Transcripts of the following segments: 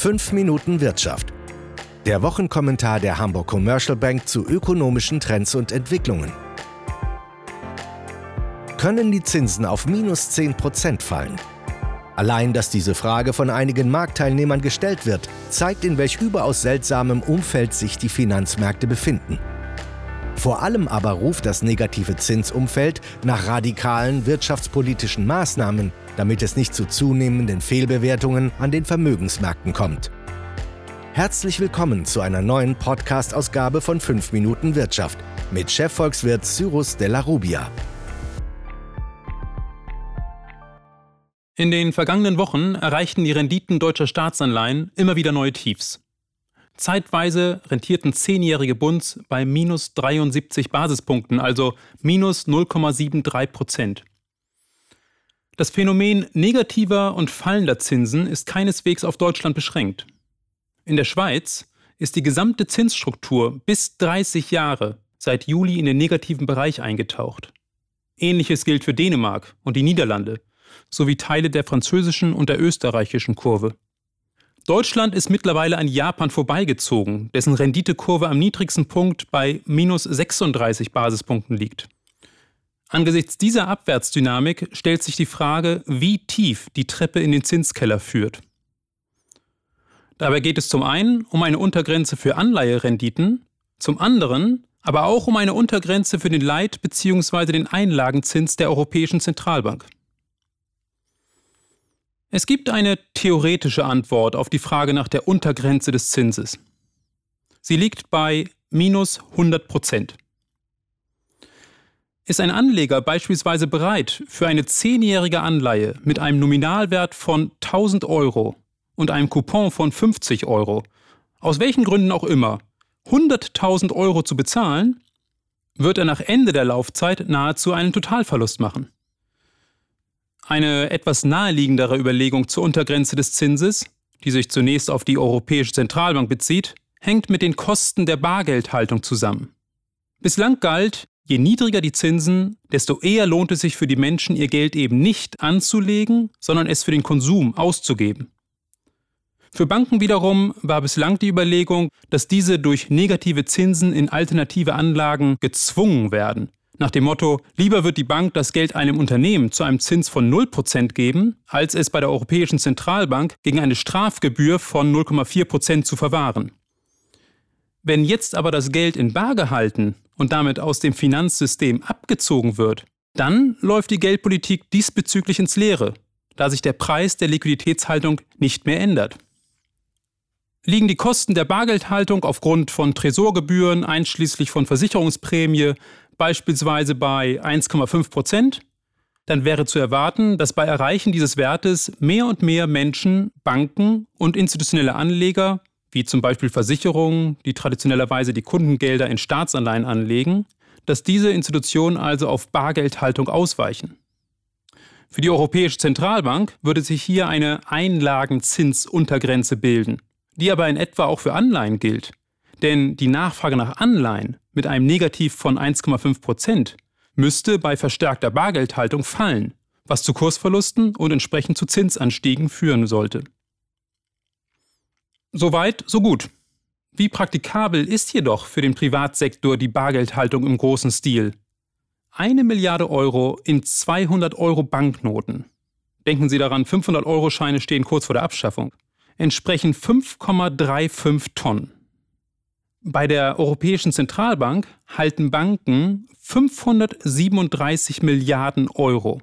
5 Minuten Wirtschaft. Der Wochenkommentar der Hamburg Commercial Bank zu ökonomischen Trends und Entwicklungen. Können die Zinsen auf minus 10% fallen? Allein, dass diese Frage von einigen Marktteilnehmern gestellt wird, zeigt, in welch überaus seltsamem Umfeld sich die Finanzmärkte befinden. Vor allem aber ruft das negative Zinsumfeld nach radikalen wirtschaftspolitischen Maßnahmen, damit es nicht zu zunehmenden Fehlbewertungen an den Vermögensmärkten kommt. Herzlich willkommen zu einer neuen Podcast-Ausgabe von 5 Minuten Wirtschaft mit Chefvolkswirt Cyrus Della Rubia. In den vergangenen Wochen erreichten die Renditen deutscher Staatsanleihen immer wieder neue Tiefs. Zeitweise rentierten zehnjährige Bunds bei minus 73 Basispunkten, also minus 0,73 Prozent. Das Phänomen negativer und fallender Zinsen ist keineswegs auf Deutschland beschränkt. In der Schweiz ist die gesamte Zinsstruktur bis 30 Jahre seit Juli in den negativen Bereich eingetaucht. Ähnliches gilt für Dänemark und die Niederlande sowie Teile der französischen und der österreichischen Kurve. Deutschland ist mittlerweile an Japan vorbeigezogen, dessen Renditekurve am niedrigsten Punkt bei minus 36 Basispunkten liegt. Angesichts dieser Abwärtsdynamik stellt sich die Frage, wie tief die Treppe in den Zinskeller führt. Dabei geht es zum einen um eine Untergrenze für Anleiherenditen, zum anderen aber auch um eine Untergrenze für den Leit- bzw. den Einlagenzins der Europäischen Zentralbank. Es gibt eine theoretische Antwort auf die Frage nach der Untergrenze des Zinses. Sie liegt bei minus 100 Prozent. Ist ein Anleger beispielsweise bereit, für eine zehnjährige Anleihe mit einem Nominalwert von 1000 Euro und einem Coupon von 50 Euro, aus welchen Gründen auch immer, 100.000 Euro zu bezahlen, wird er nach Ende der Laufzeit nahezu einen Totalverlust machen. Eine etwas naheliegendere Überlegung zur Untergrenze des Zinses, die sich zunächst auf die Europäische Zentralbank bezieht, hängt mit den Kosten der Bargeldhaltung zusammen. Bislang galt, je niedriger die Zinsen, desto eher lohnt es sich für die Menschen, ihr Geld eben nicht anzulegen, sondern es für den Konsum auszugeben. Für Banken wiederum war bislang die Überlegung, dass diese durch negative Zinsen in alternative Anlagen gezwungen werden, nach dem Motto, lieber wird die Bank das Geld einem Unternehmen zu einem Zins von 0% geben, als es bei der Europäischen Zentralbank gegen eine Strafgebühr von 0,4% zu verwahren. Wenn jetzt aber das Geld in Bar gehalten und damit aus dem Finanzsystem abgezogen wird, dann läuft die Geldpolitik diesbezüglich ins Leere, da sich der Preis der Liquiditätshaltung nicht mehr ändert. Liegen die Kosten der Bargeldhaltung aufgrund von Tresorgebühren einschließlich von Versicherungsprämie beispielsweise bei 1,5 Prozent, dann wäre zu erwarten, dass bei Erreichen dieses Wertes mehr und mehr Menschen, Banken und institutionelle Anleger, wie zum Beispiel Versicherungen, die traditionellerweise die Kundengelder in Staatsanleihen anlegen, dass diese Institutionen also auf Bargeldhaltung ausweichen. Für die Europäische Zentralbank würde sich hier eine Einlagenzinsuntergrenze bilden, die aber in etwa auch für Anleihen gilt. Denn die Nachfrage nach Anleihen mit einem Negativ von 1,5 Prozent müsste bei verstärkter Bargeldhaltung fallen, was zu Kursverlusten und entsprechend zu Zinsanstiegen führen sollte. Soweit, so gut. Wie praktikabel ist jedoch für den Privatsektor die Bargeldhaltung im großen Stil? Eine Milliarde Euro in 200 Euro Banknoten. Denken Sie daran, 500-Euro-Scheine stehen kurz vor der Abschaffung. Entsprechen 5,35 Tonnen. Bei der Europäischen Zentralbank halten Banken 537 Milliarden Euro.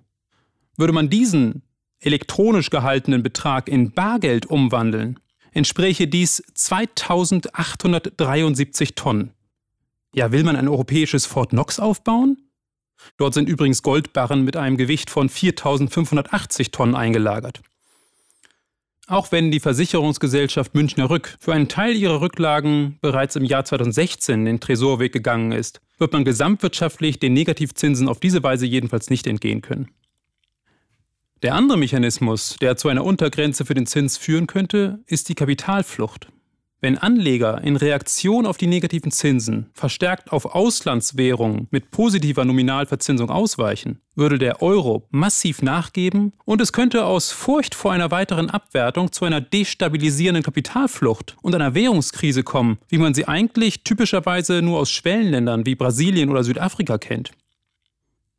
Würde man diesen elektronisch gehaltenen Betrag in Bargeld umwandeln, entspräche dies 2873 Tonnen. Ja, will man ein europäisches Fort Knox aufbauen? Dort sind übrigens Goldbarren mit einem Gewicht von 4580 Tonnen eingelagert. Auch wenn die Versicherungsgesellschaft Münchner Rück für einen Teil ihrer Rücklagen bereits im Jahr 2016 den Tresorweg gegangen ist, wird man gesamtwirtschaftlich den Negativzinsen auf diese Weise jedenfalls nicht entgehen können. Der andere Mechanismus, der zu einer Untergrenze für den Zins führen könnte, ist die Kapitalflucht. Wenn Anleger in Reaktion auf die negativen Zinsen verstärkt auf Auslandswährungen mit positiver Nominalverzinsung ausweichen, würde der Euro massiv nachgeben und es könnte aus Furcht vor einer weiteren Abwertung zu einer destabilisierenden Kapitalflucht und einer Währungskrise kommen, wie man sie eigentlich typischerweise nur aus Schwellenländern wie Brasilien oder Südafrika kennt.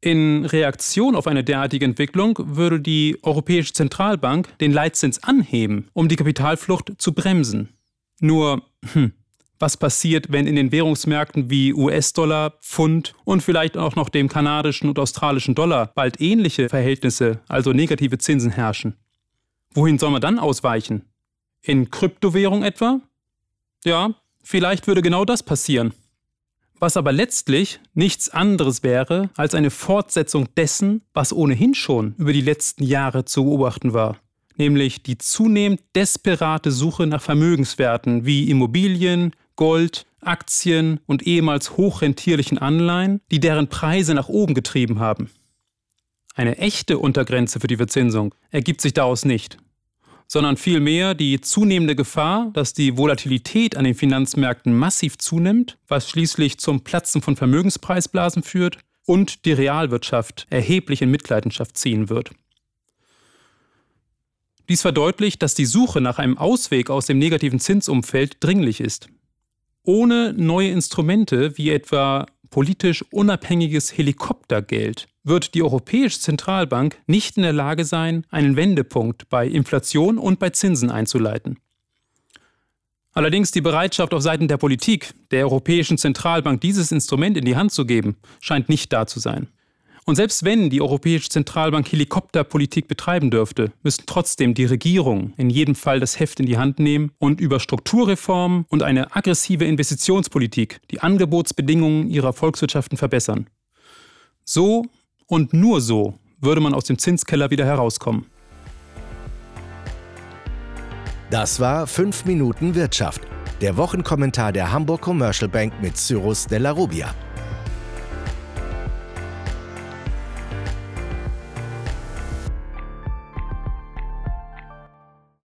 In Reaktion auf eine derartige Entwicklung würde die Europäische Zentralbank den Leitzins anheben, um die Kapitalflucht zu bremsen. Nur, hm, was passiert, wenn in den Währungsmärkten wie US-Dollar, Pfund und vielleicht auch noch dem kanadischen und australischen Dollar bald ähnliche Verhältnisse, also negative Zinsen herrschen? Wohin soll man dann ausweichen? In Kryptowährung etwa? Ja, vielleicht würde genau das passieren. Was aber letztlich nichts anderes wäre als eine Fortsetzung dessen, was ohnehin schon über die letzten Jahre zu beobachten war nämlich die zunehmend desperate Suche nach Vermögenswerten wie Immobilien, Gold, Aktien und ehemals hochrentierlichen Anleihen, die deren Preise nach oben getrieben haben. Eine echte Untergrenze für die Verzinsung ergibt sich daraus nicht, sondern vielmehr die zunehmende Gefahr, dass die Volatilität an den Finanzmärkten massiv zunimmt, was schließlich zum Platzen von Vermögenspreisblasen führt und die Realwirtschaft erheblich in Mitleidenschaft ziehen wird. Dies verdeutlicht, dass die Suche nach einem Ausweg aus dem negativen Zinsumfeld dringlich ist. Ohne neue Instrumente wie etwa politisch unabhängiges Helikoptergeld wird die Europäische Zentralbank nicht in der Lage sein, einen Wendepunkt bei Inflation und bei Zinsen einzuleiten. Allerdings die Bereitschaft auf Seiten der Politik, der Europäischen Zentralbank dieses Instrument in die Hand zu geben, scheint nicht da zu sein. Und selbst wenn die Europäische Zentralbank Helikopterpolitik betreiben dürfte, müssten trotzdem die Regierungen in jedem Fall das Heft in die Hand nehmen und über Strukturreformen und eine aggressive Investitionspolitik die Angebotsbedingungen ihrer Volkswirtschaften verbessern. So und nur so würde man aus dem Zinskeller wieder herauskommen. Das war 5 Minuten Wirtschaft, der Wochenkommentar der Hamburg Commercial Bank mit Cyrus Della Rubia.